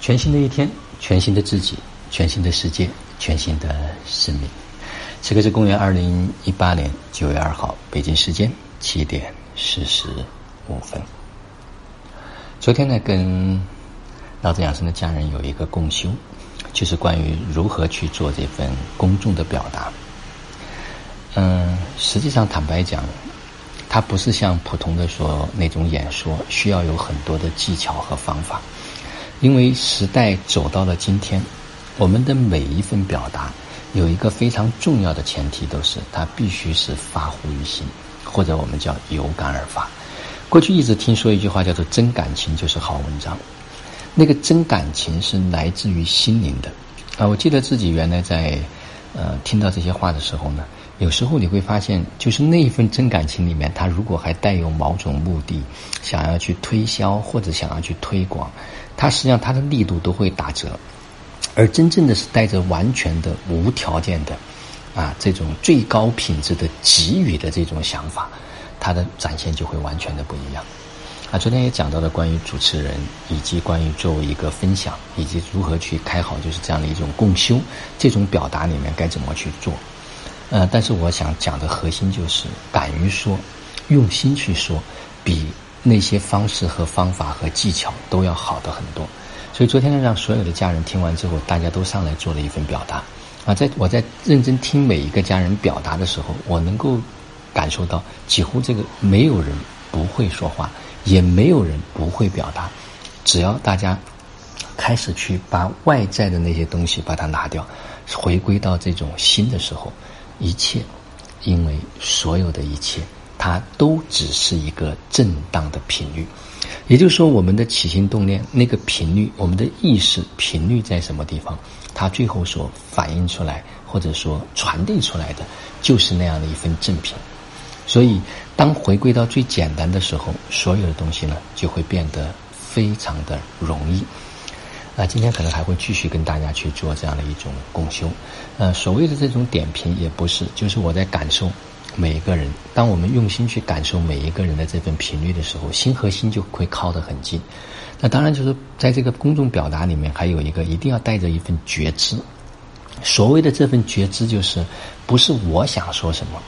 全新的一天，全新的自己，全新的世界，全新的生命。此刻是公元二零一八年九月二号，北京时间七点四十五分。昨天呢，跟老子养生的家人有一个共修，就是关于如何去做这份公众的表达。嗯，实际上坦白讲，它不是像普通的说那种演说，需要有很多的技巧和方法。因为时代走到了今天，我们的每一份表达有一个非常重要的前提，都是它必须是发乎于心，或者我们叫有感而发。过去一直听说一句话叫做“真感情就是好文章”，那个真感情是来自于心灵的啊！我记得自己原来在呃听到这些话的时候呢，有时候你会发现，就是那一份真感情里面，它如果还带有某种目的，想要去推销或者想要去推广。它实际上它的力度都会打折，而真正的是带着完全的无条件的，啊，这种最高品质的给予的这种想法，它的展现就会完全的不一样。啊，昨天也讲到了关于主持人，以及关于作为一个分享，以及如何去开好就是这样的一种共修，这种表达里面该怎么去做。呃，但是我想讲的核心就是敢于说，用心去说，比。那些方式和方法和技巧都要好的很多，所以昨天呢，让所有的家人听完之后，大家都上来做了一份表达。啊，在我在认真听每一个家人表达的时候，我能够感受到，几乎这个没有人不会说话，也没有人不会表达。只要大家开始去把外在的那些东西把它拿掉，回归到这种心的时候，一切，因为所有的一切。它都只是一个震荡的频率，也就是说，我们的起心动念那个频率，我们的意识频率在什么地方，它最后所反映出来或者说传递出来的，就是那样的一份正品。所以，当回归到最简单的时候，所有的东西呢，就会变得非常的容易。那今天可能还会继续跟大家去做这样的一种共修。呃，所谓的这种点评也不是，就是我在感受。每一个人，当我们用心去感受每一个人的这份频率的时候，心和心就会靠得很近。那当然就是在这个公众表达里面，还有一个一定要带着一份觉知。所谓的这份觉知，就是不是我想说什么，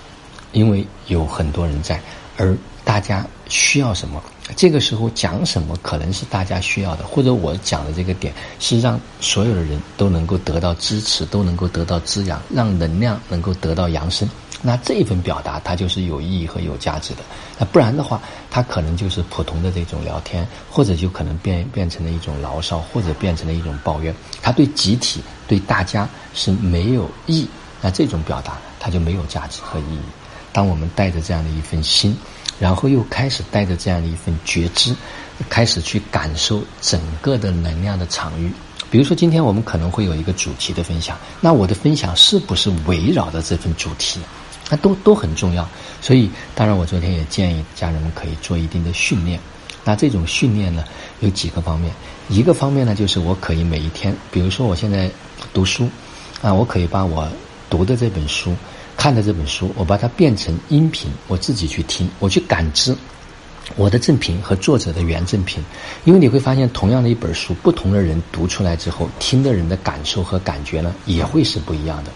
因为有很多人在，而大家需要什么，这个时候讲什么可能是大家需要的，或者我讲的这个点是让所有的人都能够得到支持，都能够得到滋养，让能量能够得到扬升。那这一份表达，它就是有意义和有价值的。那不然的话，它可能就是普通的这种聊天，或者就可能变变成了一种牢骚，或者变成了一种抱怨。它对集体、对大家是没有益。那这种表达，它就没有价值和意义。当我们带着这样的一份心，然后又开始带着这样的一份觉知，开始去感受整个的能量的场域。比如说，今天我们可能会有一个主题的分享，那我的分享是不是围绕着这份主题？那都都很重要，所以当然我昨天也建议家人们可以做一定的训练。那这种训练呢，有几个方面。一个方面呢，就是我可以每一天，比如说我现在读书，啊，我可以把我读的这本书、看的这本书，我把它变成音频，我自己去听，我去感知我的正频和作者的原正频。因为你会发现，同样的一本书，不同的人读出来之后，听的人的感受和感觉呢，也会是不一样的。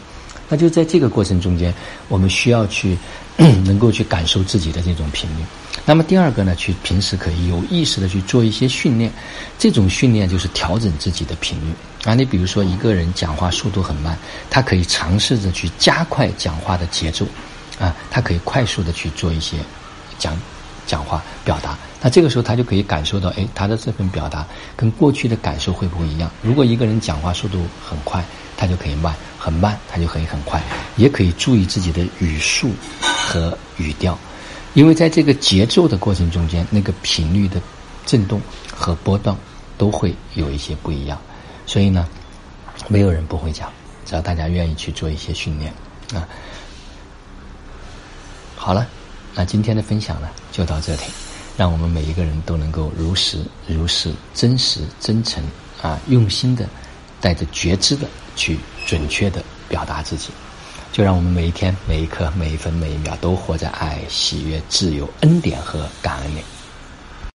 那就在这个过程中间，我们需要去能够去感受自己的这种频率。那么第二个呢，去平时可以有意识的去做一些训练。这种训练就是调整自己的频率啊。你比如说一个人讲话速度很慢，他可以尝试着去加快讲话的节奏啊，他可以快速的去做一些讲讲话表达。那这个时候他就可以感受到，哎，他的这份表达跟过去的感受会不会一样？如果一个人讲话速度很快，他就可以慢。很慢，它就可以很快，也可以注意自己的语速和语调，因为在这个节奏的过程中间，那个频率的震动和波动都会有一些不一样。所以呢，没有人不会讲，只要大家愿意去做一些训练啊。好了，那今天的分享呢就到这里，让我们每一个人都能够如实、如实、真实、真诚啊，用心的，带着觉知的。去准确的表达自己，就让我们每一天、每一刻、每一分、每一秒都活在爱、喜悦、自由、恩典和感恩里。